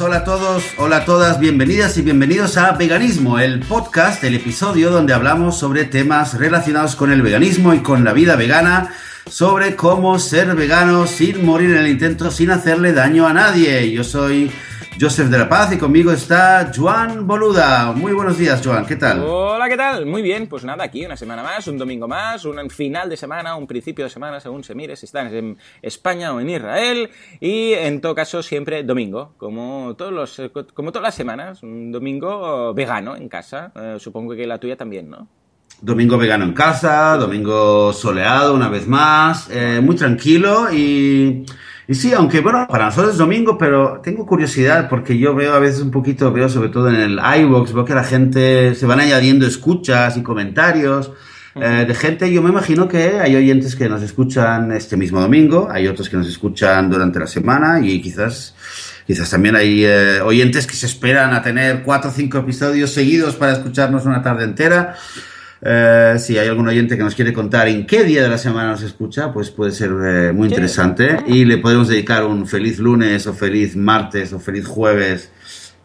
hola a todos, hola a todas, bienvenidas y bienvenidos a Veganismo, el podcast, el episodio donde hablamos sobre temas relacionados con el veganismo y con la vida vegana, sobre cómo ser vegano sin morir en el intento, sin hacerle daño a nadie. Yo soy Joseph de la Paz y conmigo está Joan Boluda. Muy buenos días, Joan, ¿qué tal? Hola, ¿qué tal? Muy bien, pues nada, aquí una semana más, un domingo más, un final de semana, un principio de semana, según se mire, si estás en España o en Israel, y en todo caso siempre domingo, como, todos los, como todas las semanas, un domingo vegano en casa, eh, supongo que la tuya también, ¿no? Domingo vegano en casa, domingo soleado una vez más, eh, muy tranquilo y... Y sí, aunque bueno, para nosotros es domingo, pero tengo curiosidad porque yo veo a veces un poquito, veo sobre todo en el iVoox, veo que la gente se van añadiendo escuchas y comentarios eh, de gente. Yo me imagino que hay oyentes que nos escuchan este mismo domingo, hay otros que nos escuchan durante la semana y quizás, quizás también hay eh, oyentes que se esperan a tener cuatro o cinco episodios seguidos para escucharnos una tarde entera. Eh, si hay algún oyente que nos quiere contar en qué día de la semana nos escucha, pues puede ser eh, muy interesante. Y le podemos dedicar un feliz lunes o feliz martes o feliz jueves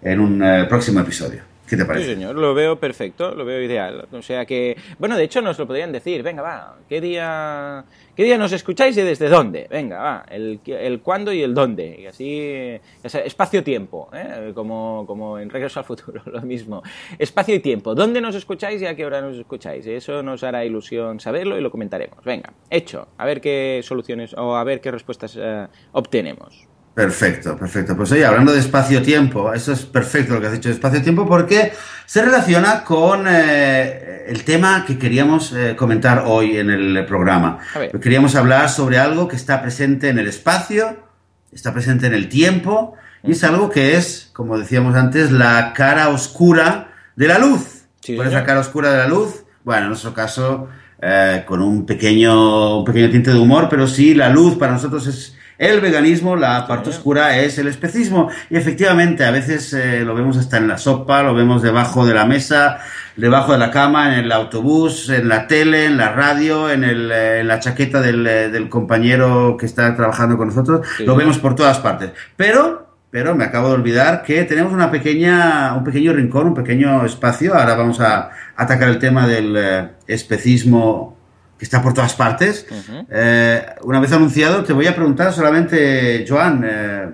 en un eh, próximo episodio. ¿Qué te parece? Sí, señor, lo veo perfecto, lo veo ideal. O sea que, bueno, de hecho nos lo podrían decir, venga, va, ¿qué día, qué día nos escucháis y desde dónde? Venga, va, el, el cuándo y el dónde. Y así, espacio-tiempo, ¿eh? como, como en Regreso al Futuro, lo mismo. Espacio y tiempo, ¿dónde nos escucháis y a qué hora nos escucháis? Eso nos hará ilusión saberlo y lo comentaremos. Venga, hecho, a ver qué soluciones o a ver qué respuestas uh, obtenemos. Perfecto, perfecto. Pues oye, hablando de espacio-tiempo, eso es perfecto lo que has dicho de espacio-tiempo porque se relaciona con eh, el tema que queríamos eh, comentar hoy en el programa. Queríamos hablar sobre algo que está presente en el espacio, está presente en el tiempo y es algo que es, como decíamos antes, la cara oscura de la luz. ¿Cuál es la cara oscura de la luz? Bueno, en nuestro caso, eh, con un pequeño, un pequeño tinte de humor, pero sí, la luz para nosotros es el veganismo, la parte oscura es el especismo. Y efectivamente, a veces eh, lo vemos hasta en la sopa, lo vemos debajo de la mesa, debajo de la cama, en el autobús, en la tele, en la radio, en, el, eh, en la chaqueta del, eh, del, compañero que está trabajando con nosotros. Lo vemos por todas partes. Pero, pero me acabo de olvidar que tenemos una pequeña, un pequeño rincón, un pequeño espacio. Ahora vamos a atacar el tema del especismo que está por todas partes. eh, una vez anunciado, te voy a preguntar solamente, Joan, eh,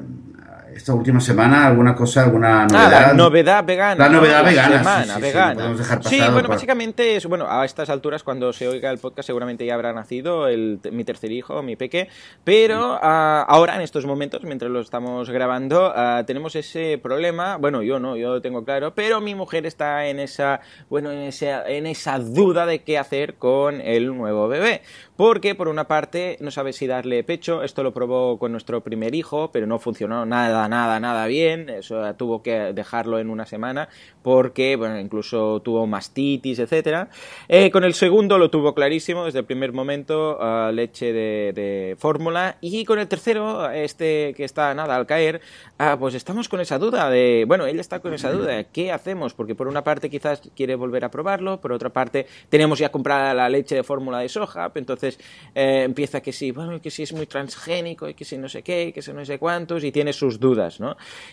esta última semana alguna cosa, alguna novedad. Ah, la novedad vegana. La novedad ¿no? vegana. semana sí, sí, vegana. Sí, bueno, básicamente, es, bueno, a estas alturas, cuando se oiga el podcast, seguramente ya habrá nacido el, mi tercer hijo, mi peque. Pero ah, ahora, en estos momentos, mientras lo estamos grabando, ah, tenemos ese problema. Bueno, yo no, yo lo tengo claro, pero mi mujer está en esa, bueno, en esa, en esa duda de qué hacer con el nuevo bebé. Porque, por una parte, no sabe si darle pecho. Esto lo probó con nuestro primer hijo, pero no funcionó nada, nada, nada bien. Eso tuvo que dejarlo en una semana porque, bueno, incluso tuvo mastitis, etcétera. Eh, con el segundo lo tuvo clarísimo desde el primer momento, uh, leche de, fórmula. Y con el tercero, este que está nada al caer, uh, pues estamos con esa duda de, bueno, ella está con esa duda, ¿qué hacemos? Porque por una parte quizás quiere volver a probarlo, por otra parte tenemos ya comprada la leche de fórmula de soja, entonces eh, empieza que sí, bueno, que sí es muy transgénico, y que sí no sé qué, y que sí no sé cuántos, y tiene sus dudas,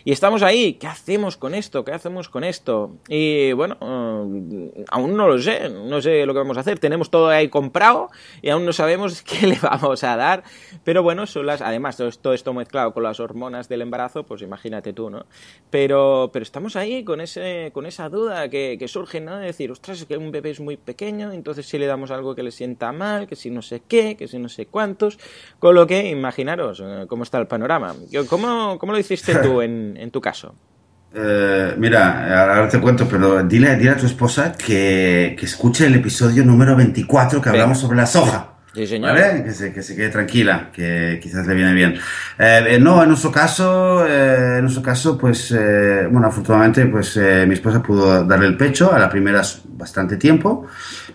Y estamos ahí, ¿qué hacemos con esto? ¿Qué hacemos con esto? Y bueno, uh, aún no lo sé, no sé lo que vamos a hacer, tenemos todo ahí comprado y aún no sabemos qué le vamos a dar, pero bueno, son las, además todo esto mezclado con las hormonas del embarazo, pues imagínate tú, ¿no? Pero, pero estamos ahí con, ese, con esa duda que, que surge, ¿no? De decir, ostras, es que un bebé es muy pequeño, entonces si le damos algo que le sienta mal, que si no sé qué, que si no sé cuántos, con lo que imaginaros eh, cómo está el panorama. ¿Cómo, cómo lo hiciste tú en, en tu caso? Eh, mira, ahora te cuento, pero dile, dile a tu esposa que, que escuche el episodio número 24 que hablamos Venga. sobre la soja. Sí, señor. ¿Vale? Que se, que se quede tranquila, que quizás le viene bien. Eh, no, en nuestro caso, eh, en nuestro caso, pues, eh, bueno, afortunadamente, pues eh, mi esposa pudo darle el pecho a la primera bastante tiempo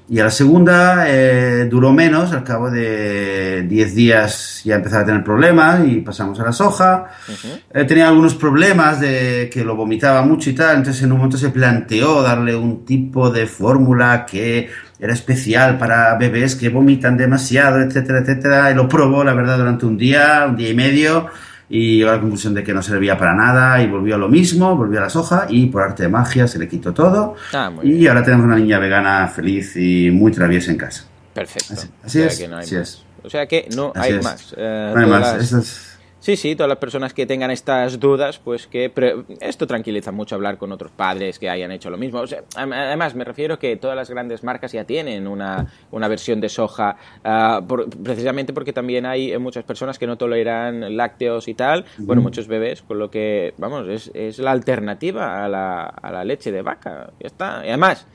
y a la segunda eh, duró menos, al cabo de 10 días ya empezaba a tener problemas y pasamos a la soja. Uh -huh. tenía algunos problemas de que lo vomitaba mucho y tal, entonces en un momento se planteó darle un tipo de fórmula que era especial para bebés que vomitan demasiado, etcétera, etcétera. Y lo probó, la verdad, durante un día, un día y medio. y llegó a la conclusión de que no servía para nada y volvió a lo mismo, volvió a la soja y por arte de magia se le quitó todo. Ah, y bien. ahora tenemos una niña vegana feliz y muy traviesa en casa. Perfecto. Así- así o sea es, que no hay así es. O sea que no Así hay es. más. Eh, No hay más. las- Sí, sí, todas las personas que tengan estas dudas, pues que pre- esto tranquiliza mucho hablar con otros padres que hayan hecho lo mismo. O sea, además, me refiero que todas las grandes marcas ya tienen una, una versión de soja, ah, por- precisamente porque también hay eh, muchas personas que no toleran lácteos y tal, bueno, muchos bebés, con lo que, vamos, es, es la alternativa a la, a la leche de vaca. Ya está. Y además,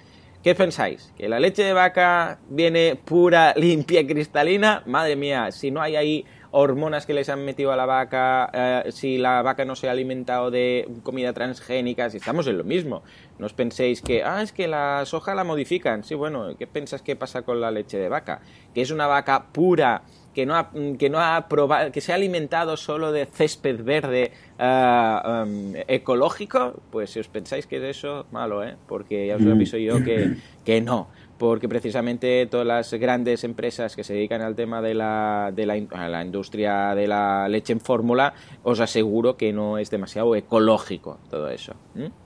¿Qué pensáis? ¿Que la leche de vaca viene pura, limpia, cristalina? Madre mía, si no hay ahí hormonas que les han metido a la vaca, eh, si la vaca no se ha alimentado de comida transgénica, si estamos en lo mismo. No os penséis que, ah, es que la soja la modifican. Sí, bueno, ¿qué piensas que pasa con la leche de vaca? Que es una vaca pura, que no ha, que no ha probado, que se ha alimentado solo de césped verde um, ecológico, pues si os pensáis que es eso, malo, ¿eh? Porque ya os lo aviso yo que, que no. Porque precisamente todas las grandes empresas que se dedican al tema de la, de la, a la industria de la leche en fórmula, os aseguro que no es demasiado ecológico todo eso.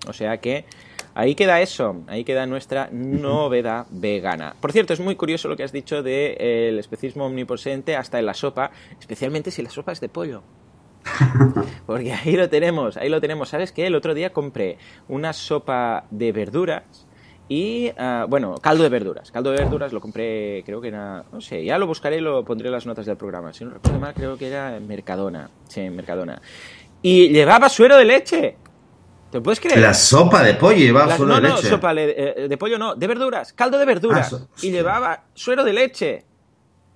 O sea que Ahí queda eso, ahí queda nuestra novedad vegana. Por cierto, es muy curioso lo que has dicho del de, el especismo omnipresente hasta en la sopa, especialmente si la sopa es de pollo. Porque ahí lo tenemos, ahí lo tenemos. ¿Sabes qué? El otro día compré una sopa de verduras y, uh, bueno, caldo de verduras. Caldo de verduras lo compré, creo que era, no sé, ya lo buscaré y lo pondré en las notas del programa. Si no recuerdo mal, creo que era Mercadona. Sí, Mercadona. Y llevaba suero de leche. ¿Te puedes creer? La sopa de pollo llevaba Las, suero no, de no, leche. sopa le- eh, de pollo no, de verduras, caldo de verduras. Ah, so- y llevaba suero de leche.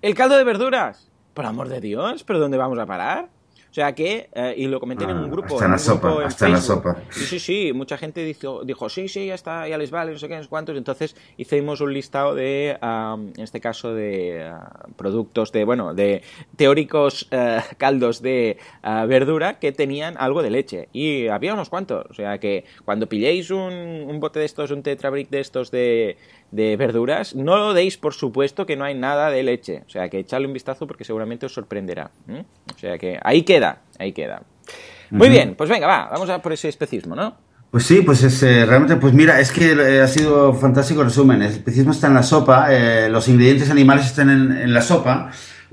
El caldo de verduras. Por amor de Dios, ¿pero dónde vamos a parar? O sea que, eh, y lo comenté en Ah, un grupo. hasta en la un grupo sopa, en hasta la sopa. Sí, sí, sí, mucha gente dijo, dijo, sí, sí, ya está, ya les vale, no sé qué, no sé cuántos. Entonces hicimos un listado de, um, en este caso, de uh, productos de, bueno, de teóricos uh, caldos de uh, verdura que tenían algo de leche. Y había unos cuantos. O sea que cuando pilléis un, un bote de estos, un tetrabric de estos de, de verduras, no lo deis por supuesto que no hay nada de leche. O sea que echadle un vistazo porque seguramente os sorprenderá. O sea que ahí queda, ahí queda. Muy bien, pues venga, va, vamos a por ese especismo, ¿no? Pues sí, pues es eh, realmente, pues mira, es que eh, ha sido fantástico resumen. El especismo está en la sopa, eh, los ingredientes animales están en, en la sopa.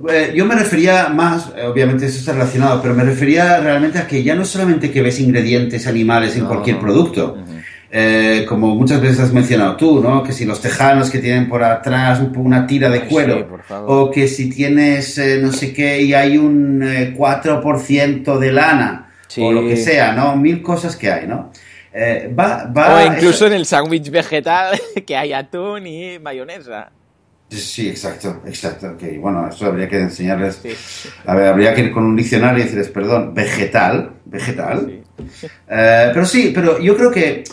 Eh, yo me refería más, eh, obviamente eso está relacionado, pero me refería realmente a que ya no es solamente que ves ingredientes animales en No. cualquier producto. Eh, como muchas veces has mencionado tú, ¿no? Que si los tejanos que tienen por atrás un- una tira de Ay, cuero, sí, o que si tienes eh, no sé qué y hay un eh, 4% de lana, Sí. o lo que sea, ¿no? Mil cosas que hay, ¿no? Eh, va, va, o incluso eso- en el sándwich vegetal que hay atún y mayonesa. Sí, exacto, exacto. ok. Bueno, eso habría que enseñarles. Sí. A ver, habría que ir con un diccionario y decirles, perdón, vegetal, vegetal. Pero sí, pero yo creo que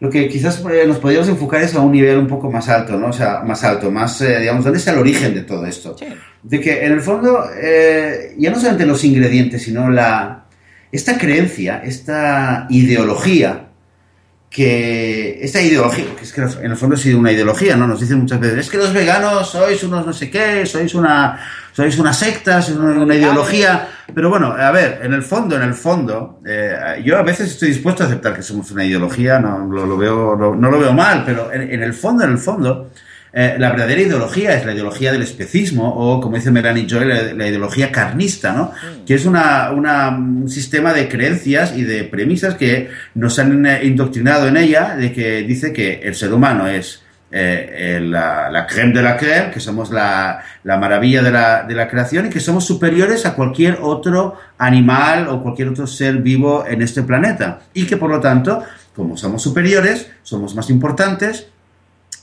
lo que quizás eh, nos podríamos enfocar es a un nivel un poco más alto, ¿no? O sea, más alto, más, eh, digamos, ¿dónde está el origen de todo esto? Sí. De que en el fondo, eh, ya no solamente los ingredientes, sino la, esta creencia, esta ideología, que esta ideología, que es que en el fondo ha sido una ideología, ¿no? Nos dicen muchas veces, es que los veganos sois unos no sé qué, sois una, sois una secta, sois una, una ideología. Pero bueno, a ver, en el fondo, en el fondo, eh, yo a veces estoy dispuesto a aceptar que somos una ideología, no lo, lo veo, lo- no lo veo mal, pero en, en el fondo, en el fondo, eh, la verdadera ideología es la ideología del especismo o, como dice Melanie Joy, la, la ideología carnista, ¿no? Que es una, una- un sistema de creencias y de premisas que nos han eh, indoctrinado en ella, de que dice que el ser humano es eh, eh, la, la creme de la creme, que somos la, la maravilla de la, de la creación y que somos superiores a cualquier otro animal o cualquier otro ser vivo en este planeta. Y que por lo tanto, como somos superiores, somos más importantes,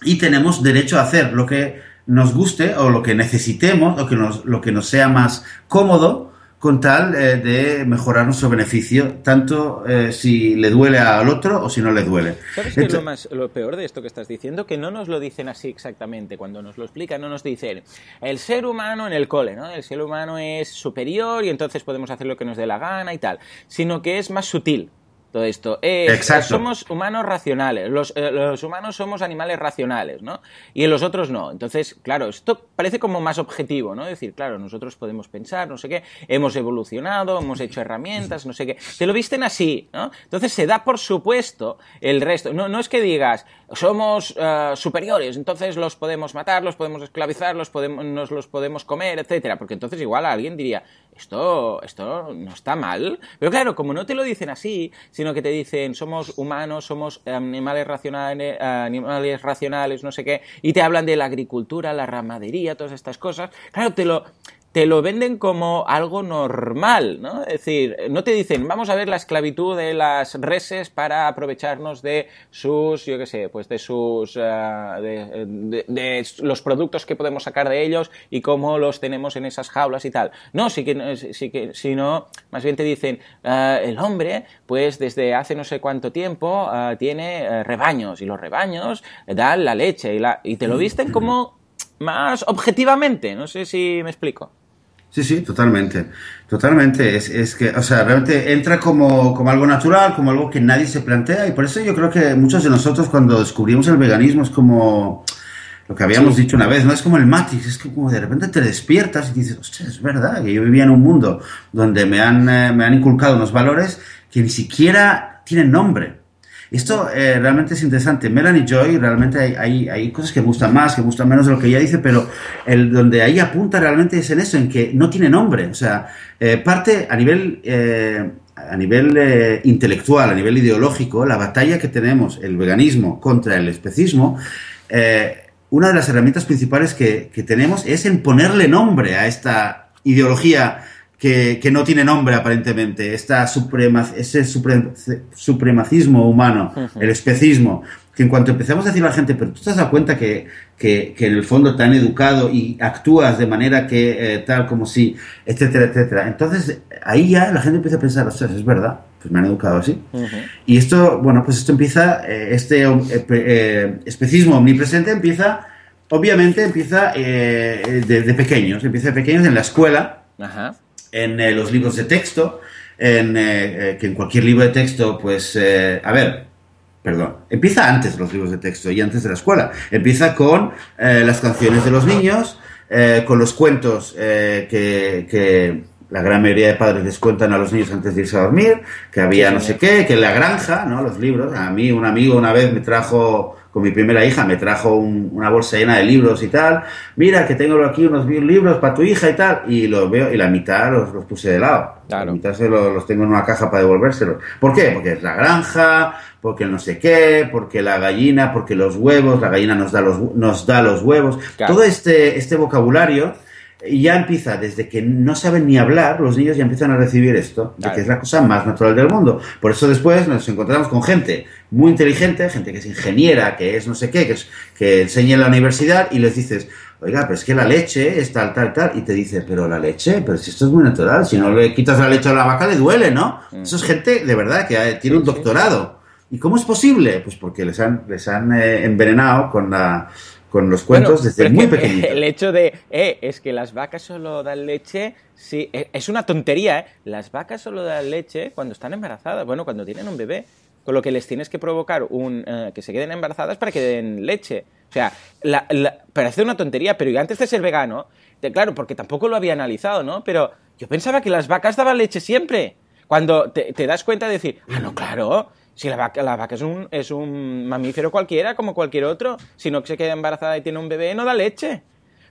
y tenemos derecho a hacer lo que nos guste o lo que necesitemos o que nos, lo que nos sea más cómodo con tal eh, de mejorar nuestro beneficio, tanto eh, si le duele al otro o si no le duele. ¿Sabes qué es lo, más, lo peor de esto que estás diciendo? Que no nos lo dicen así exactamente. Cuando nos lo explican, no nos dicen el ser humano en el cole, ¿no? El ser humano es superior y entonces podemos hacer lo que nos dé la gana y tal. Sino que es más sutil. Todo esto. Es, somos humanos racionales, los, eh, los, humanos somos animales racionales, ¿no? Y en los otros no. Entonces, claro, esto parece como más objetivo, ¿no? Es decir, claro, nosotros podemos pensar, no sé qué, hemos evolucionado, hemos hecho herramientas, no sé qué. Te lo visten así, ¿no? Entonces se da por supuesto el resto. No, no es que digas, somos eh, superiores, entonces los podemos matar, los podemos esclavizar, los podemos, nos los podemos comer, etcétera. Porque entonces igual alguien diría, esto, esto no está mal. Pero claro, como no te lo dicen así, sino que te dicen somos humanos, somos animales racionales, animales racionales, no sé qué, y te hablan de la agricultura, la ramadería, todas estas cosas, claro, te lo, te lo venden como algo normal, ¿no? Es decir, no te dicen, vamos a ver la esclavitud de las reses para aprovecharnos de sus, yo qué sé, pues de sus, eh, de, los productos que podemos sacar de ellos y cómo los tenemos en esas jaulas y tal. No, sí que, sí que, sino, más bien te dicen, eh, el hombre, pues desde hace no sé cuánto tiempo eh, tiene rebaños y los rebaños dan la leche y, la, y te lo visten como más objetivamente, no sé si me explico. Sí, sí, totalmente. Totalmente. Es, es, que, o sea, realmente entra como, como algo natural, como algo que nadie se plantea. Y por eso yo creo que muchos de nosotros cuando descubrimos el veganismo es como lo que habíamos dicho una vez, ¿no? Es como el Matrix, es que como de repente te despiertas y dices, hostia, es verdad, que yo vivía en un mundo donde me han, eh, me han inculcado unos valores que ni siquiera tienen nombre. Esto eh, realmente es interesante. Melanie Joy, realmente hay, hay, cosas que gustan más, que gustan menos de lo que ella dice, pero el, donde ahí apunta realmente es en eso, en que no tiene nombre. O sea, eh, parte a nivel, eh, a nivel intelectual, a nivel ideológico, la batalla que tenemos, el veganismo contra el especismo, una de las herramientas principales que, que tenemos es en ponerle nombre a esta ideología que, que, no tiene nombre aparentemente, esta suprema, ese supremacismo humano, el especismo, que en cuanto empezamos a decir a la gente, pero tú te has dado cuenta que, que, que en el fondo te han educado y actúas de manera que eh, tal como si, etcétera, etcétera. Entonces ahí ya la gente empieza a pensar, ostras, es verdad, pues me han educado así. Y esto, bueno, pues esto empieza, eh, este eh, especismo omnipresente empieza, obviamente empieza de, de, pequeños, empieza de pequeños en la escuela. Ajá en eh, los libros de texto, en, eh, eh, que en cualquier libro de texto, pues, a ver, perdón, empieza antes los libros de texto y antes de la escuela. Empieza con las canciones de los niños, con los cuentos que, que, la gran mayoría de padres les cuentan a los niños antes de irse a dormir, que había no sé qué, que en la granja, ¿no? Los libros. A mí un amigo una vez me trajo con mi primera hija, me trajo una bolsa llena de libros y tal. Mira, que tengo aquí unos mil libros para tu hija y tal. Y los veo, y la mitad los, los puse de lado. La mitad se los, los, tengo en una caja para devolvérselos. ¿Por qué? Porque es la granja, porque no sé qué, porque la gallina, porque los huevos, la gallina nos da los, nos da los huevos. Todo este, este vocabulario y ya empieza, desde que no saben ni hablar, los niños ya empiezan a recibir esto, de que es la cosa más natural del mundo. Por eso después nos encontramos con gente muy inteligente, gente que es ingeniera, que es no sé qué, que, es, que enseña en la universidad y les dices, oiga, pero es que la leche es tal, tal, tal, y te dice, pero la leche, pero si esto es muy natural, si no le quitas la leche a la vaca le duele, ¿no? Mm. Eso es gente de verdad que tiene un doctorado. ¿Y cómo es posible? Pues porque les han, les han eh, envenenado con la con los cuentos desde muy pequeñito. El hecho de, eh, es que las vacas solo dan leche, sí, e, es una tontería, ¿eh? Las vacas solo dan leche cuando están embarazadas, bueno, cuando tienen un bebé. Con lo que les tienes que provocar un, eh, que se queden embarazadas para que den leche. O sea, la, parece una tontería, pero yo antes de ser vegano, claro, porque tampoco lo había analizado, ¿no? Pero yo pensaba que las vacas daban leche siempre. Cuando te, te das cuenta de decir, ah, no, claro, si la vaca, la vaca es un, es un mamífero cualquiera, como cualquier otro, si no se queda embarazada y tiene un bebé, no da leche.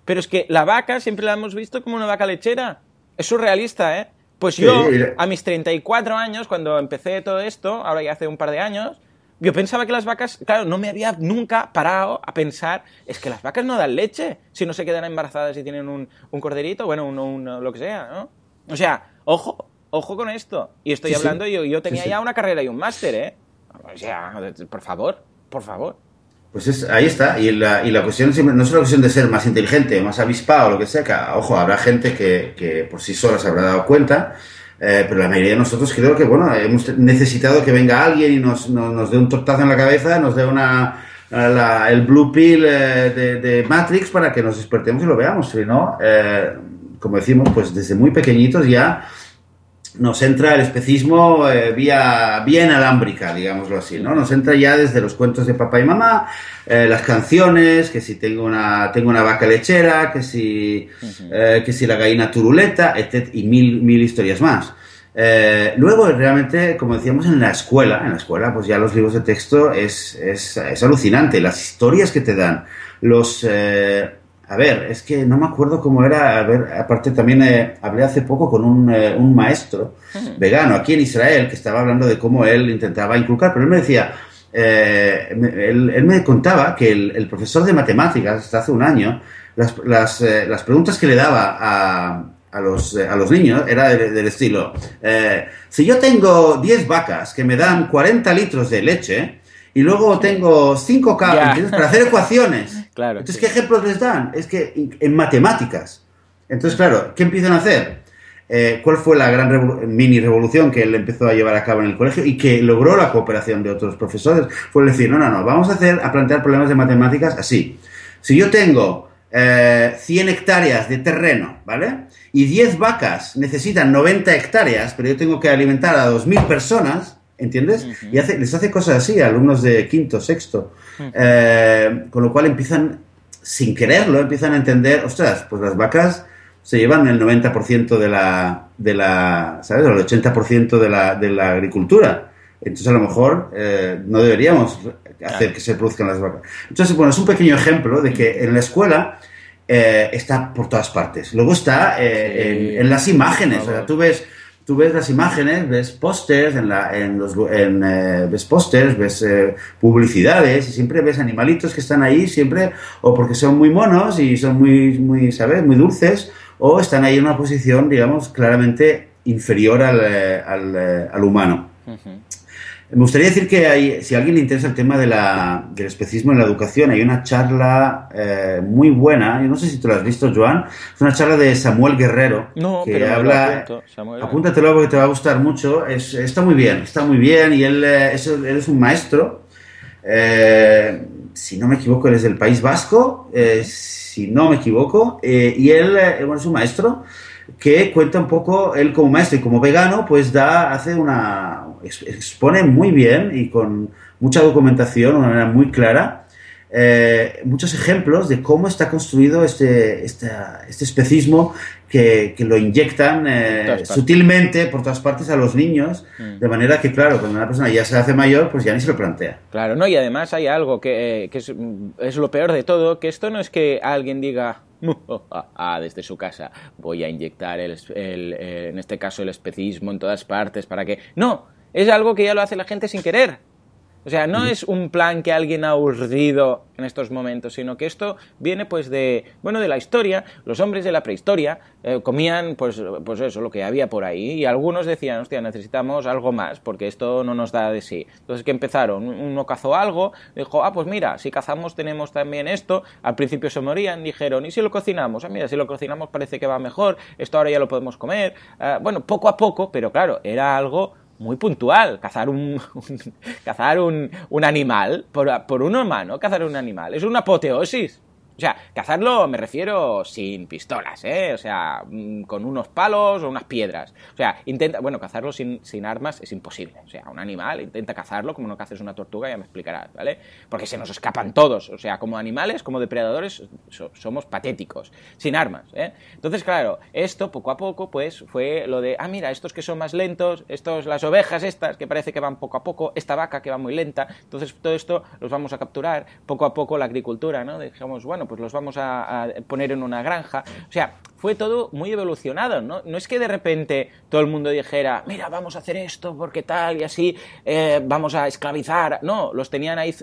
Pero es que la vaca siempre la hemos visto como una vaca lechera. Es surrealista, ¿eh? Pues yo, a mis 34 años, cuando empecé todo esto, ahora ya hace un par de años, yo pensaba que las vacas, claro, no me había nunca parado a pensar, es que las vacas no dan leche si no se quedan embarazadas y tienen un, un corderito, bueno, un, lo que sea, ¿no? O sea, ojo, ojo con esto. Y estoy hablando, Yo, yo tenía ya una carrera y un máster, ¿eh? O sea, por favor, por favor. Pues ahí está, y la, y la cuestión no es la cuestión de ser más inteligente, más avispado, lo que sea, que, ojo, habrá gente que, que por sí sola se habrá dado cuenta, eh, pero la mayoría de nosotros creo que, bueno, hemos necesitado que venga alguien y nos, nos, dé un tortazo en la cabeza, nos dé una, el blue pill eh, de, de, Matrix para que nos despertemos y lo veamos, si no, eh, como decimos, pues desde muy pequeñitos ya nos entra el especismo eh, vía, vía inalámbrica, digámoslo así, ¿no? Nos entra ya desde los cuentos de papá y mamá, eh, las canciones, que si tengo una, tengo una vaca lechera, que si, eh, que si la gallina turuleta, etc. y mil, mil historias más. luego, realmente, como decíamos, en la escuela, en la escuela, pues ya los libros de texto es, es, es alucinante, las historias que te dan, los a ver, es que no me acuerdo cómo era. A ver, aparte también eh, hablé hace poco con un, eh, un maestro vegano aquí en Israel que estaba hablando de cómo él intentaba inculcar, pero él me decía, eh, él, me contaba que el, profesor de matemáticas, hasta hace un año, las, las, las preguntas que le daba a, a, los, a los niños era del, estilo, si yo tengo 10 vacas que me dan 40 litros de leche, y luego tengo cinco cables para hacer ecuaciones. Claro, Entonces, ¿qué ejemplos les dan? Es que en matemáticas. Entonces, claro, ¿qué empiezan a hacer? Eh, ¿Cuál fue la gran mini revolución que él empezó a llevar a cabo en el colegio y que logró la cooperación de otros profesores? Fue decir, no, no, no, vamos a hacer, a plantear problemas de matemáticas así. Si yo tengo eh, 100 hectáreas de terreno, ¿vale? Y 10 vacas necesitan 90 hectáreas, pero yo tengo que alimentar a 2.000 personas, ¿Entiendes? Y hace, les hace cosas así a alumnos de quinto, sexto. Eh, con lo cual empiezan, sin quererlo, empiezan a entender, ostras, pues las vacas se llevan el 90% de la, de la, ¿sabes? El 80% de la, de la agricultura. Entonces, a lo mejor eh, no deberíamos hacer que se produzcan las vacas. Entonces, bueno, es un pequeño ejemplo de que en la escuela eh, está por todas partes. Luego está en, las imágenes. O sea, tú ves tú ves las imágenes, ves pósters, en la, en los, en, eh, ves ves eh, publicidades y siempre ves animalitos que están ahí, siempre, o porque son muy monos y son muy, muy, ¿sabes? Muy dulces, o están ahí en una posición, digamos, claramente inferior al, eh, al, al humano. Me gustaría decir que hay, si a alguien le interesa el tema de la, del especismo en la educación, hay una charla eh, muy buena, yo no sé si tú la has visto, Joan, es una charla de Samuel Guerrero, no, que pero habla, apúntatelo porque te va a gustar mucho, es, está muy bien, está muy bien, y él, eh, es, él es un maestro, eh, si no me equivoco, él es del País Vasco, si no me equivoco, y él bueno, es un maestro que cuenta un poco, él como maestro y como vegano, pues da, hace una, expone muy bien y con mucha documentación, de una manera muy clara, eh, muchos ejemplos de cómo está construido este, este, este especismo que, que, lo inyectan eh, sutilmente por todas partes a los niños, mm. de manera que, claro, cuando una persona ya se hace mayor, pues ya ni se lo plantea. Claro, no, y además hay algo que, eh, que es, es, lo peor de todo, que esto no es que alguien diga, desde su casa voy a inyectar, el, el, en este caso, el especismo en todas partes para que... No, es algo que ya lo hace la gente sin querer. O sea, no es un plan que alguien ha urdido en estos momentos, sino que esto viene pues de, bueno, de la historia. Los hombres de la prehistoria eh, comían pues, pues eso, lo que había por ahí y algunos decían, hostia, necesitamos algo más porque esto no nos da de sí. Entonces, ¿qué empezaron? Uno cazó algo, dijo, ah, pues mira, si cazamos tenemos también esto. Al principio se morían, dijeron, ¿y si lo cocinamos? Ah, mira, si lo cocinamos parece que va mejor, esto ahora ya lo podemos comer. Ah, bueno, poco a poco, pero claro, era algo muy puntual. Cazar un, cazar un, un animal por, por, un humano, cazar un animal. Es una apoteosis. O sea, cazarlo me refiero sin pistolas, ¿eh? O sea, mm, con unos palos o unas piedras. O sea, intenta, bueno, cazarlo sin, sin armas es imposible. O sea, un animal intenta cazarlo como no caces una tortuga, ya me explicarás, ¿vale? Porque se nos escapan todos. O sea, como animales, como depredadores, somos patéticos, sin armas, ¿eh? Entonces, claro, esto poco a poco, pues, fue lo de, ah, mira, estos que son más lentos, estos, las ovejas estas, que parece que van poco a poco, esta vaca que va muy lenta, entonces todo esto los vamos a capturar, poco a poco la agricultura, ¿no? Dijimos, bueno, pues los vamos a, poner en una granja. O sea, fue todo muy evolucionado, ¿no? No es que de repente todo el mundo dijera, mira, vamos a hacer esto porque tal y así eh, vamos a esclavizar. No, los tenían ahí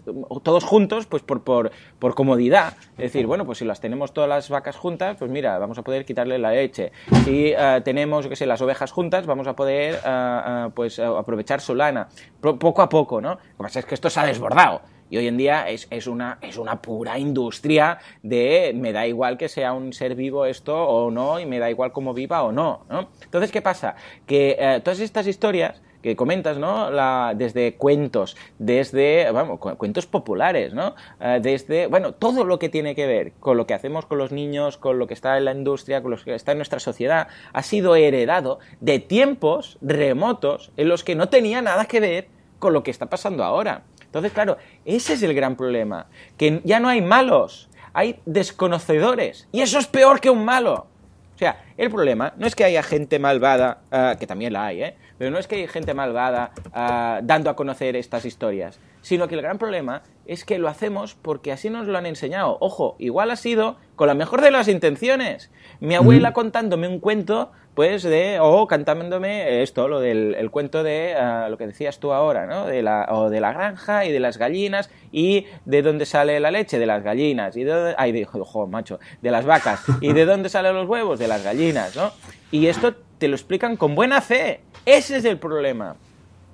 todos juntos, pues por, por, por, comodidad. Es decir, bueno, pues si las tenemos todas las vacas juntas, pues mira, vamos a poder quitarle la leche. Si eh, tenemos, qué sé, las ovejas juntas, vamos a poder eh, pues aprovechar su lana. Poco a poco, ¿no? Lo que pasa es que esto se ha desbordado. Y hoy en día es, es, una, es una pura industria de me da igual que sea un ser vivo esto o no, y me da igual cómo viva o no. ¿no? Entonces, ¿qué pasa? Que eh, todas estas historias que comentas, ¿no? La, desde cuentos, desde, vamos, cuentos populares, ¿no? Eh, desde, bueno, todo lo que tiene que ver con lo que hacemos con los niños, con lo que está en la industria, con lo que está en nuestra sociedad, ha sido heredado de tiempos remotos en los que no tenía nada que ver con lo que está pasando ahora. Entonces, claro, ese es el gran problema, que ya no hay malos, hay desconocedores, y eso es peor que un malo. O sea, el problema no es que haya gente malvada, uh, que también la hay, ¿eh? pero no es que haya gente malvada uh, dando a conocer estas historias, sino que el gran problema es que lo hacemos porque así nos lo han enseñado. Ojo, igual ha sido con la mejor de las intenciones. Mi abuela contándome un cuento pues de, o cantándome esto, lo del el cuento de uh, lo que decías tú ahora, ¿no? De la, o de la granja y de las gallinas y de dónde sale la leche de las gallinas y de, ay, de, ojo, macho, de las vacas y de dónde salen los huevos de las gallinas, ¿no? Y esto te lo explican con buena fe. Ese es el problema.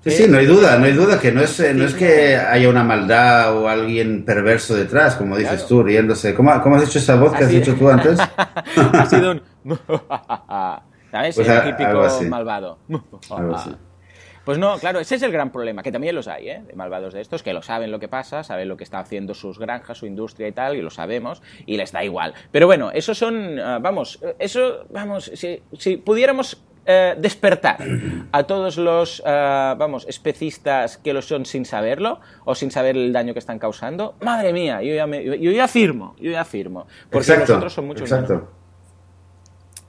Sí, sí, no hay duda, no hay duda que no es, no es que haya una maldad o alguien perverso detrás, como dices tú, riéndose. ¿Cómo, ¿Cómo, has hecho esa voz que has dicho tú antes? ha sido un... ¿Sabes? Pues el típico malvado. Pues no, claro, ese es el gran problema, que también los hay, ¿eh? De malvados de estos, que lo saben lo que pasa, saben lo que está haciendo sus granjas, su industria y tal, y lo sabemos, y les da igual. Pero bueno, eso son, uh, vamos, eso, vamos, si, si pudiéramos eh, despertar a todos los, uh, vamos, especistas que lo son sin saberlo o sin saber el daño que están causando, madre mía, yo ya, me, yo ya afirmo, yo ya afirmo, porque los otros son muchos exacto. menos.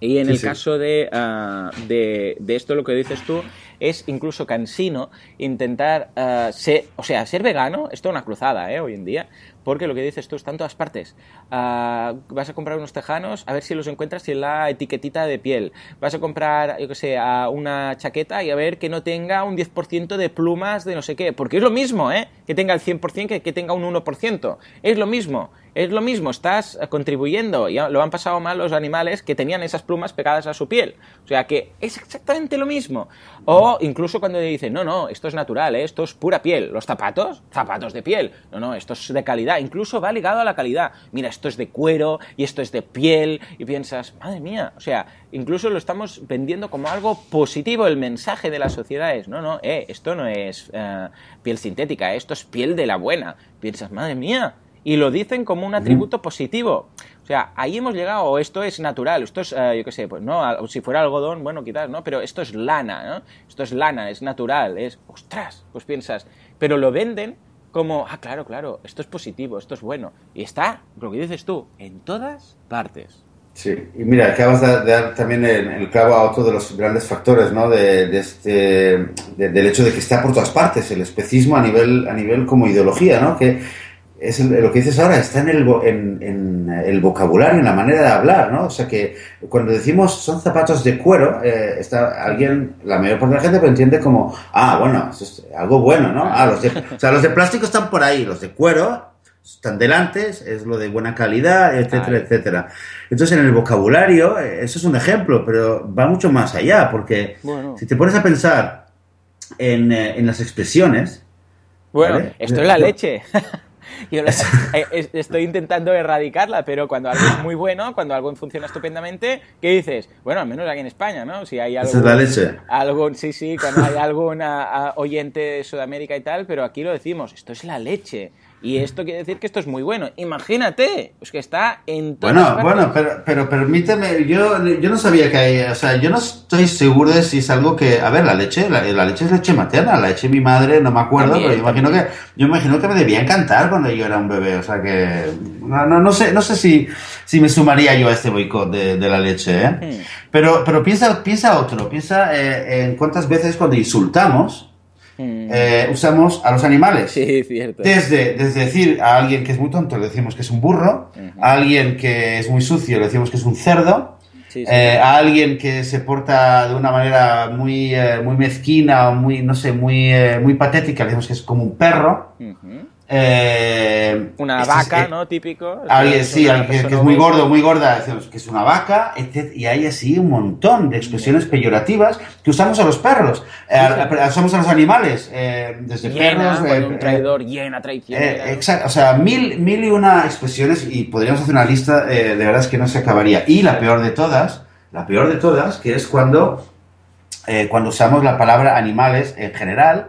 Y en sí, el sí. caso de, uh, de, de, esto, lo que dices tú, es incluso cansino intentar uh, ser, o sea, ser vegano, esto es una cruzada, ¿eh? Hoy en día, porque lo que dices tú está en todas partes. Uh, vas a comprar unos tejanos, a ver si los encuentras sin la etiquetita de piel. Vas a comprar, yo qué sé, uh, una chaqueta y a ver que no tenga un 10% de plumas de no sé qué. Porque es lo mismo, ¿eh? Que tenga el 100% que que tenga un 1%. Es lo mismo. Es lo mismo, estás contribuyendo, y lo han pasado mal los animales que tenían esas plumas pegadas a su piel. O sea que es exactamente lo mismo. O incluso cuando dicen, no, no, esto es natural, ¿eh? esto es pura piel. Los zapatos, zapatos de piel. No, no, esto es de calidad. Incluso va ligado a la calidad. Mira, esto es de cuero y esto es de piel. Y piensas, madre mía, o sea, incluso lo estamos vendiendo como algo positivo. El mensaje de la sociedad es, no, no, eh, esto no es eh, piel sintética, esto es piel de la buena. Piensas, madre mía y lo dicen como un atributo positivo. O sea, ahí hemos llegado, o esto es natural, esto es, uh, yo qué sé, pues no, si fuera algodón, bueno, quizás, ¿no? Pero esto es lana, ¿no? Esto es lana, es natural, es, ostras, pues piensas, pero lo venden como, ah, claro, claro, esto es positivo, esto es bueno. Y está, lo que dices tú, en todas partes. Sí, y mira, acabas de dar también el, el clavo a otro de los grandes factores, ¿no? De, este, de, del hecho de que está por todas partes, el especismo a nivel, a nivel como ideología, ¿no? Que es lo que dices ahora, está en el, en, en el, vocabulario, en la manera de hablar, ¿no? O sea que cuando decimos son zapatos de cuero, eh, está alguien, la mayor parte de la gente lo entiende como, ah, bueno, eso es algo bueno, ¿no? Ah, los de, o sea, los de plástico están por ahí, los de cuero están delante, es lo de buena calidad, etcétera, etcétera. Entonces, en el vocabulario, eso es un ejemplo, pero va mucho más allá, porque bueno. si te pones a pensar en, en las expresiones... Bueno, ¿vale? esto es la leche. Yo eh, estoy intentando erradicarla, pero cuando algo es muy bueno, cuando algo funciona estupendamente, ¿qué dices? Bueno, al menos aquí en España, ¿no? Si hay algo, Esa es la leche. algo sí, sí, cuando hay alguna oyente de Sudamérica y tal, pero aquí lo decimos, esto es la leche. Y esto quiere decir que esto es muy bueno. Imagínate, es que está en todas Bueno, partes. bueno, pero, pero permíteme, yo, yo no sabía que hay, o sea, yo no estoy seguro de si es algo que, a ver, la leche, la, la leche es leche materna, la leche de mi madre, no me acuerdo, también, pero yo imagino que, yo imagino que me debía encantar cuando yo era un bebé, o sea que, no, no, no sé, no sé si, si me sumaría yo a este boicot de, de la leche, ¿eh? Hmm. Pero, pero piensa, piensa otro, piensa eh, en cuántas veces cuando insultamos, eh, usamos a los animales. Sí, cierto. Desde, desde decir a alguien que es muy tonto le decimos que es un burro, uh -huh. a alguien que es muy sucio le decimos que es un cerdo, sí, sí. Eh, a alguien que se porta de una manera muy, eh, muy mezquina o muy, no sé, muy, eh, muy patética le decimos que es como un perro. Uh -huh. Eh, una vaca, es, ¿no? Típico. Alguien, sí, alguien que es muy gordo, muy gorda, decimos que es una vaca, etc. Y hay así un montón de expresiones peyorativas que usamos a los perros, eh, usamos a los animales, eh, desde perros. un traidor, llena, traición. exacto, o sea, mil, mil y una expresiones y podríamos hacer una lista, de verdad es que no se acabaría. Y la peor de todas, la peor de todas, que es cuando eh, cuando usamos la palabra animales en general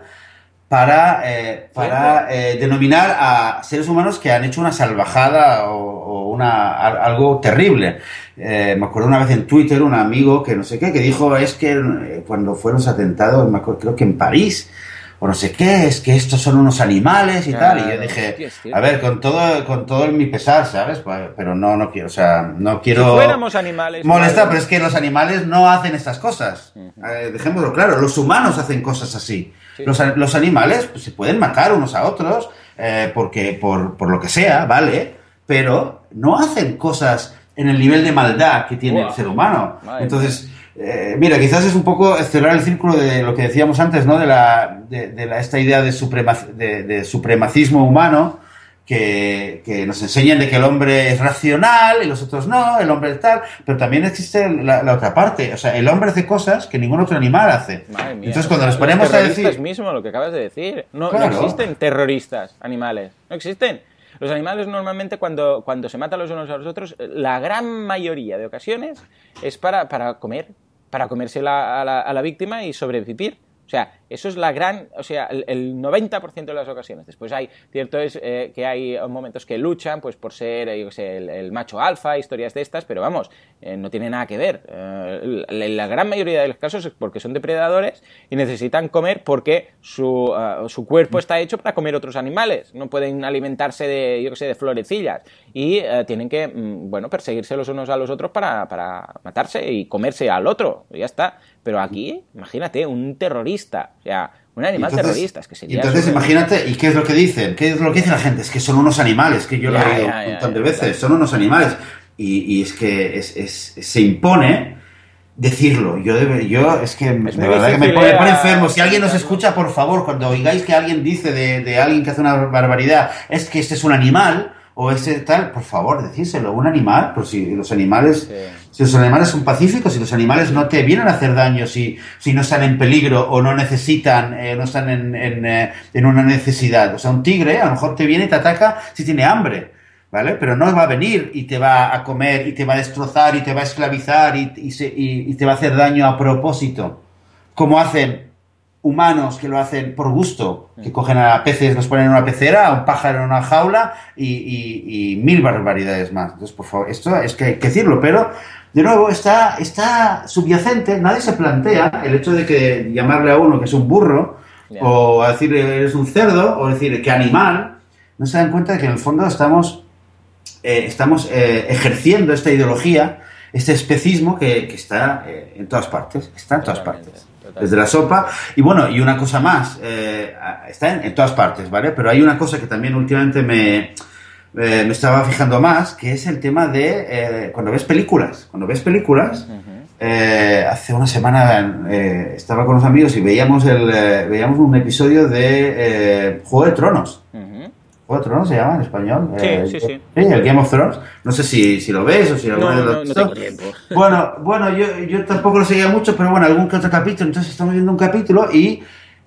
para, eh, para eh, denominar a seres humanos que han hecho una salvajada o, una, algo terrible. me acuerdo una vez en Twitter un amigo que no sé qué, que dijo es que cuando fueron los atentados, me acuerdo, creo que en París, o no sé qué, es que estos son unos animales y tal. Y yo dije, a ver, con todo, con todo mi pesar, ¿sabes? Pues, pero no, no quiero, o sea, no quiero... Si fuéramos animales... Molestar, pero es que los animales no hacen estas cosas. Eh, dejémoslo claro, los humanos hacen cosas así. Los, los, animales pues, se pueden matar unos a otros, eh, porque, por, por, lo que sea, ¿vale? Pero no hacen cosas en el nivel de maldad que tiene el ser humano. Entonces... Eh, mira, quizás es un poco cerrar el círculo de lo que decíamos antes, ¿no? De, la, de, la, esta idea de, de, supremacismo humano que, que, nos enseñan de que el hombre es racional y los otros no, el hombre es tal, pero también existe la, otra parte, o sea, el hombre hace cosas que ningún otro animal hace. Entonces, cuando nos ponemos a decir... mismo, lo que acabas de decir. No, no existen terroristas animales, no existen. Los animales normalmente cuando, cuando se matan los unos a los otros, la gran mayoría de ocasiones es para, para comer, para comerse a, la, a la víctima y sobrevivir. O sea, eso es la gran, o sea, el, 90% de las ocasiones. Después hay, cierto es eh, que hay momentos que luchan pues por ser, eh, yo sé, el, macho alfa, historias de estas, pero vamos, eh, no tiene nada que ver. la, gran mayoría de los casos es porque son depredadores y necesitan comer porque su, su cuerpo está hecho para comer otros animales. No pueden alimentarse de, yo qué sé, de florecillas y tienen que, mm, bueno, perseguirse los unos a los otros para, para matarse y comerse al otro. Y ya está. Pero aquí, imagínate, un terrorista o sea, un animal terrorista, es que sería... Entonces, imagínate, ¿y qué es lo que dicen? ¿Qué es lo que dice la gente? Es que son unos animales, que yo lo he oído montón de veces, son unos animales. Y, es que es, se impone decirlo. Yo, yo es que de verdad que me pone, enfermo. Si alguien nos escucha, por favor, cuando oigáis que alguien dice de, de alguien que hace una barbaridad, es que este es un animal, o ese tal, por favor, decíselo, un animal, pues si los animales, si los animales son pacíficos, si los animales no te vienen a hacer daño, si, si no están en peligro o no necesitan, eh, no están en, en, eh, en, una necesidad. O sea, un tigre a lo mejor te viene y te ataca si tiene hambre, ¿vale? Pero no va a venir y te va a comer y te va a destrozar y te va a esclavizar y, y, y te va a hacer daño a propósito, como hacen humanos que lo hacen por gusto, que cogen a peces, los ponen en una pecera, a un pájaro en una jaula y, mil barbaridades más. Entonces, por favor, esto es que hay que decirlo, pero de nuevo está, está subyacente, nadie se plantea el hecho de que llamarle a uno que es un burro, o a decir eres un cerdo, o decir que animal, no se dan cuenta de que en el fondo estamos, eh, estamos eh, ejerciendo esta ideología, este especismo que, está eh, en todas partes, está en todas partes desde la sopa. Y bueno, y una cosa más, eh, está en, todas partes, ¿vale? Pero hay una cosa que también últimamente me, me estaba fijando más, que es el tema de eh, cuando ves películas. Cuando ves películas, eh, hace una semana eh, estaba con unos amigos y veíamos, el, veíamos un episodio de Juego de Tronos. 4, ¿no? Se llama en español. Sí, eh, sí, sí. El Game of Thrones. No sé si, si lo ves o si lo no, no, no, no tengo tiempo. Bueno, bueno yo, yo tampoco lo seguía mucho, pero bueno, algún que otro capítulo. Entonces estamos viendo un capítulo y,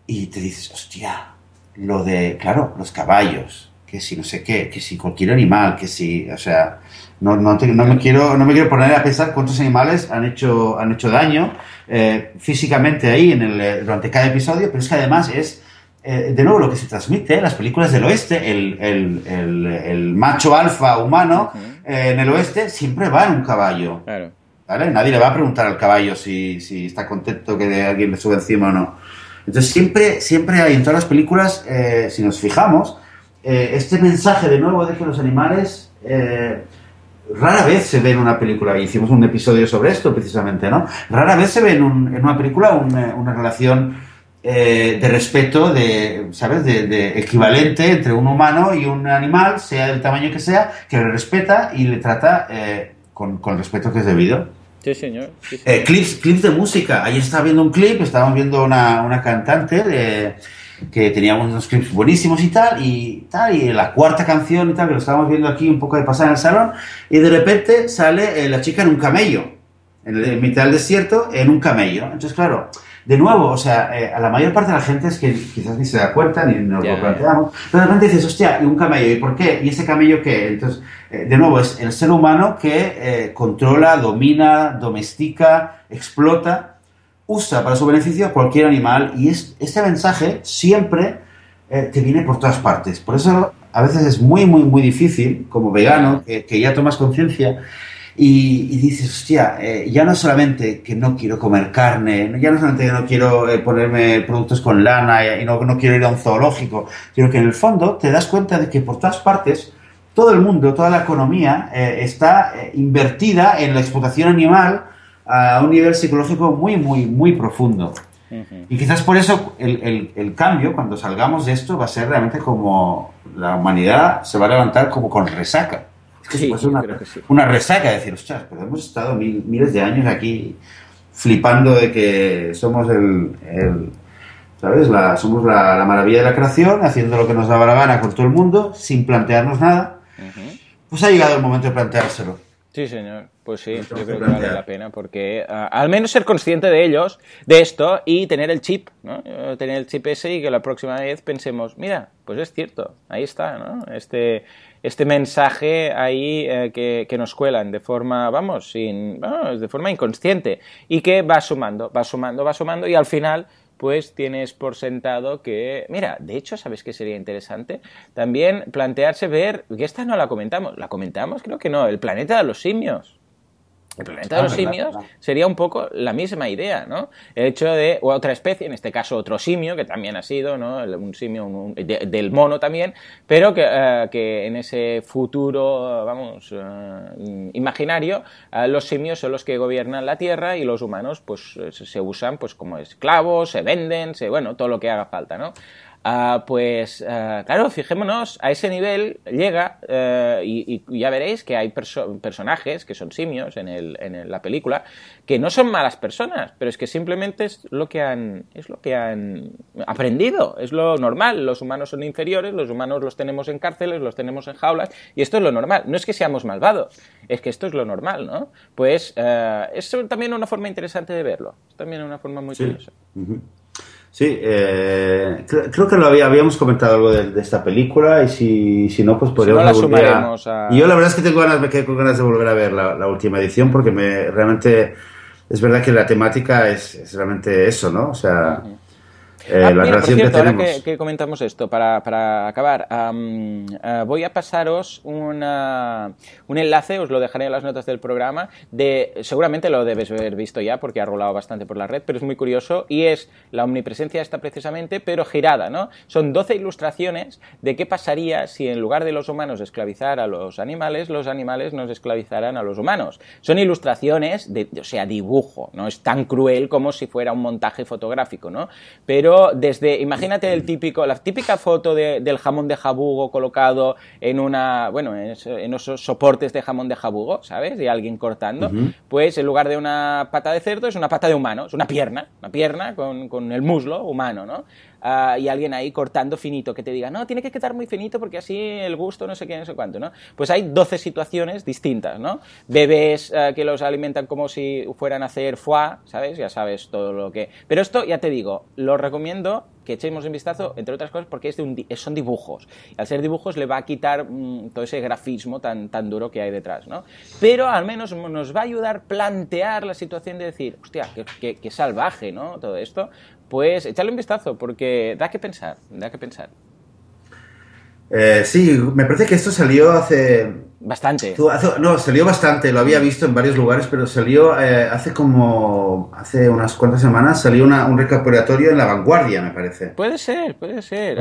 y te dices, hostia, lo de, claro, los caballos, que si no sé qué, que si cualquier animal, que si, o sea, no, no, te, no, me, quiero, no me quiero poner a pensar cuántos animales han hecho, han hecho daño eh, físicamente ahí en el, eh, durante cada episodio, pero es que además es eh, de nuevo, lo que se transmite en las películas del oeste, el, el, el, macho alfa humano eh, en el oeste siempre va en un caballo. Claro. ¿vale? Nadie le va a preguntar al caballo si, si está contento que alguien le sube encima o no. Entonces siempre, siempre hay en todas las películas, eh, si nos fijamos, este mensaje de nuevo de que los animales rara vez se ve en una película, y hicimos un episodio sobre esto precisamente, ¿no? Rara vez se ve en, un, en una película una relación eh, de respeto, de, ¿sabes? De, equivalente entre un humano y un animal, sea del tamaño que sea, que le respeta y le trata eh, con, con, el respeto que es debido. Sí, señor. Eh, clips, clips de música. Ahí estaba viendo un clip, estábamos viendo una, una cantante de, que teníamos unos clips buenísimos y tal, y tal, y la cuarta canción y tal, que lo estábamos viendo aquí un poco de pasar en el salón, y de repente sale la chica en un camello, en, el, en mitad del desierto, en un camello. Entonces, claro, de nuevo, o sea, eh, a la mayor parte de la gente es que quizás ni se da cuenta, ni nos lo planteamos, pero de repente dices, hostia, ¿y un camello? ¿Y por qué? ¿Y ese camello qué? Entonces, eh, de nuevo, es el ser humano que eh, controla, domina, domestica, explota usa para su beneficio cualquier animal y es, este mensaje siempre te viene por todas partes. Por eso a veces es muy, muy, muy difícil, como vegano, que ya tomas conciencia y, dices, hostia, eh, ya no solamente que no quiero comer carne, ya no solamente que no quiero eh, ponerme productos con lana y no, no quiero ir a un zoológico, sino que en el fondo te das cuenta de que por todas partes todo el mundo, toda la economía eh, está invertida en la explotación animal a un nivel psicológico muy, muy, muy profundo. Y quizás por eso el, el, el, cambio, cuando salgamos de esto, va a ser realmente como la humanidad se va a levantar como con resaca. Es que una, una, resaca, decir, ostras, pero hemos estado miles de años aquí flipando de que somos el, ¿sabes? La, somos la, maravilla de la creación, haciendo lo que nos daba la gana con todo el mundo, sin plantearnos nada. Pues ha llegado el momento de planteárselo. Sí, señor. Pues sí, yo creo que vale la pena porque ah, al menos ser consciente de ellos, de esto y tener el chip, ¿no? Eh, tener el chip ese y que la próxima vez pensemos, mira, pues es cierto, ahí está, ¿no? Este, este mensaje ahí eh, que, que, nos cuelan de forma, vamos, sin, de forma inconsciente y que va sumando, va sumando, va sumando y al final pues tienes por sentado que, mira, de hecho, ¿sabes qué sería interesante? También plantearse ver, que esta no la comentamos, la comentamos, creo que no, el planeta de los simios. El planeta de los simios sería un poco la misma idea, ¿no? El hecho de otra especie, en este caso otro simio, que también ha sido, ¿no? Un simio del mono también, pero que, eh, que, en ese futuro, vamos, eh, imaginario, eh, los simios son los que gobiernan la Tierra y los humanos, pues, se usan, pues, como esclavos, se venden, se, bueno, todo lo que haga falta, ¿no? Ah, pues ah, claro, fijémonos, a ese nivel llega eh, y, ya veréis que hay personajes que son simios en, el, en la película que no son malas personas, pero es que simplemente es lo que han es lo que han aprendido, es lo normal. Los humanos son inferiores, los humanos los tenemos en cárceles, los tenemos en jaulas y esto es lo normal. No es que seamos malvados, es que esto es lo normal, ¿no? Pues uh, es también una forma interesante de verlo, es también una forma muy curiosa. Sí, eh, creo, que lo habíamos comentado algo de, esta película y si, si no, pues podríamos volver a... Y yo la verdad es que tengo ganas, me quedo ganas de volver a ver la, última edición porque me realmente es verdad que la temática es, realmente eso, ¿no? O sea, eh, ah, por cierto, ahora que, comentamos esto, para, para acabar, eh, voy a pasaros una, un enlace, os lo dejaré en las notas del programa, de seguramente lo debes haber visto ya porque ha rolado bastante por la red, pero es muy curioso y es la omnipresencia esta precisamente, pero girada, ¿no? Son 12 ilustraciones de qué pasaría si en lugar de los humanos esclavizar a los animales, los animales nos esclavizaran a los humanos. Son ilustraciones, de, o sea, dibujo, no es tan cruel como si fuera un montaje fotográfico, ¿no? Pero desde, imagínate el típico, la típica foto del jamón de jabugo colocado en una, bueno, en, esos soportes de jamón de jabugo, ¿sabes? Y alguien cortando, pues en lugar de una pata de cerdo es una pata de humano, es una pierna, una pierna con, con el muslo humano, ¿no? Ah, y alguien ahí cortando finito que te diga, no, tiene que quedar muy finito porque así el gusto no sé qué, no sé cuánto, ¿no? Pues hay 12 situaciones distintas, ¿no? Bebés ah, que los alimentan como si fueran a hacer foie, ¿sabes? Ya sabes todo lo que... Pero esto, ya te digo, lo recomiendo que echemos un vistazo, entre otras cosas, porque es de son dibujos. Y al ser dibujos le va a quitar mm, todo ese grafismo tan, tan duro que hay detrás, ¿no? Pero al menos nos va a ayudar a plantear la situación de decir, hostia, qué salvaje, ¿no? Todo esto pues echarle un vistazo, porque da que pensar, da que pensar. Eh, sí, me parece que esto salió hace... Bastante. no, salió bastante, lo había visto en varios lugares, pero salió eh, hace como... Hace unas cuantas semanas salió un recopilatorio en La Vanguardia, me parece. Puede ser, puede ser.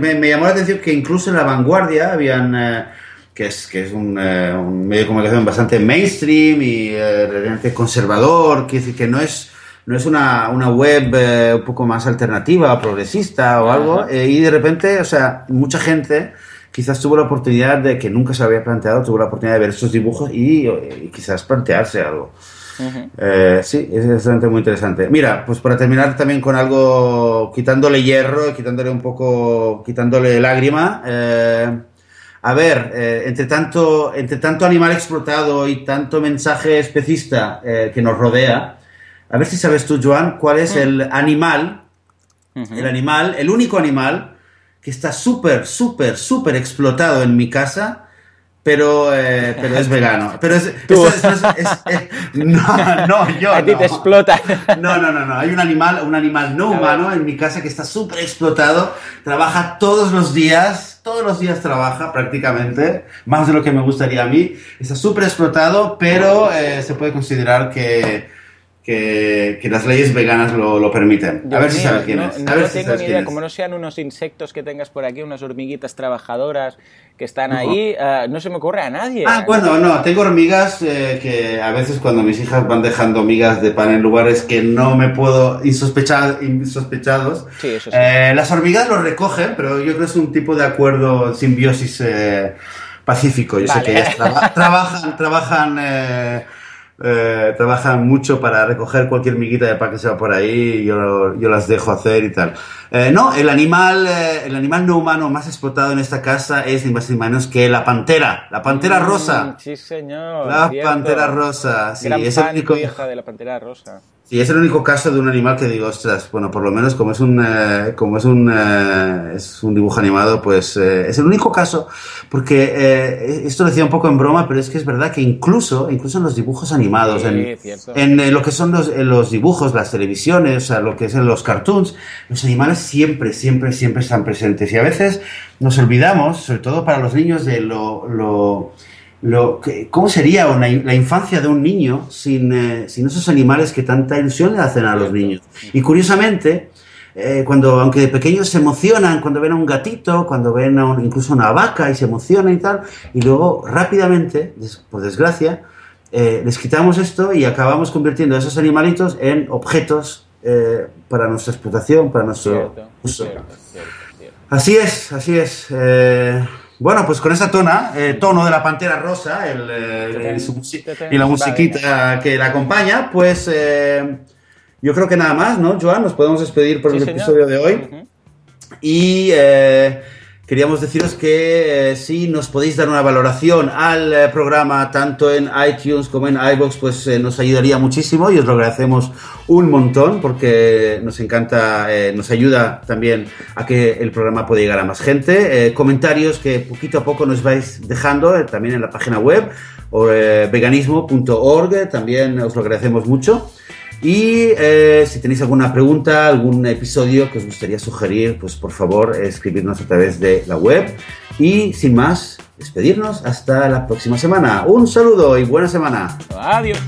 me, llamó la atención que incluso en La Vanguardia habían... Eh, que es, que es un, medio de comunicación bastante mainstream y realmente conservador, que, que no es no es una, una web eh, un poco más alternativa, progresista o algo, eh, y de repente, o sea, mucha gente quizás tuvo la oportunidad de que nunca se había planteado, tuvo la oportunidad de ver estos dibujos y, quizás plantearse algo. Eh, sí, es bastante muy interesante. Mira, pues para terminar también con algo, quitándole hierro, quitándole un poco, quitándole lágrima. a ver, entre, tanto, entre tanto animal explotado y tanto mensaje especista que nos rodea, a ver si sabes tú, Joan, cuál es el animal, el animal, el único animal que está súper, súper, súper explotado en mi casa pero, eh, pero es vegano. Pero es, no, no, yo A ti te explota. No, no, no, no. Hay un animal, un animal no humano en mi casa que está súper explotado. Trabaja todos los días, todos los días trabaja prácticamente, más de lo que me gustaría a mí. Está súper explotado, pero eh, se puede considerar que que, las leyes veganas lo, permiten. a ver si sabes quién es. No, tengo ni idea, como no sean unos insectos que tengas por aquí, unas hormiguitas trabajadoras que están ahí, eh, no se me ocurre a nadie. Ah, bueno, no, tengo hormigas eh, que a veces cuando mis hijas van dejando migas de pan en lugares que no me puedo insospechar, insospechados, sí, eso eh, las hormigas lo recogen, pero yo creo que es un tipo de acuerdo simbiosis pacífico. Yo sé que ellas trabajan, trabajan eh, trabajan mucho para recoger cualquier miguita de pan que se va por ahí y yo, yo las dejo hacer y tal. Eh, no, el animal, eh, el animal no humano más explotado en esta casa es ni más ni menos que la pantera, la pantera mm, rosa. Sí, señor. La pantera rosa, sí, es el único... de la pantera rosa. Sí, es el único caso de un animal que digo, ostras, bueno, por lo menos como es un, eh, como es un, eh, es un dibujo animado, pues eh, es el único caso, porque esto lo decía un poco en broma, pero es que es verdad que incluso, incluso en los dibujos animados, en, en lo que son los, los, dibujos, las televisiones, o sea, lo que es en los cartoons, los animales siempre, siempre, siempre están presentes. Y a veces nos olvidamos, sobre todo para los niños, de lo, lo lo ¿cómo sería la infancia de un niño sin, eh, sin, esos animales que tanta ilusión le hacen a los niños? Y curiosamente, eh, cuando, aunque de pequeños se emocionan cuando ven a un gatito, cuando ven a incluso una vaca y se emocionan y tal, y luego rápidamente, por desgracia, eh, les quitamos esto y acabamos convirtiendo a esos animalitos en objetos para nuestra explotación, para nuestro uso. Así es, así es. Bueno, pues con esa tona, eh, tono de la Pantera Rosa el, eh, y la musiquita que la acompaña, pues eh, yo creo que nada más, ¿no, Joan? Nos podemos despedir por el episodio de hoy. Y Queríamos deciros que eh, si nos podéis dar una valoración al eh, programa tanto en iTunes como en iBox, pues eh, nos ayudaría muchísimo y os lo agradecemos un montón porque nos encanta, nos ayuda también a que el programa pueda llegar a más gente. comentarios que poquito a poco nos vais dejando también en la página web o veganismo.org, también os lo agradecemos mucho. Y eh, si tenéis alguna pregunta, algún episodio que os gustaría sugerir, pues por favor escribirnos a través de la web. Y sin más, despedirnos hasta la próxima semana. Un saludo y buena semana. Adiós.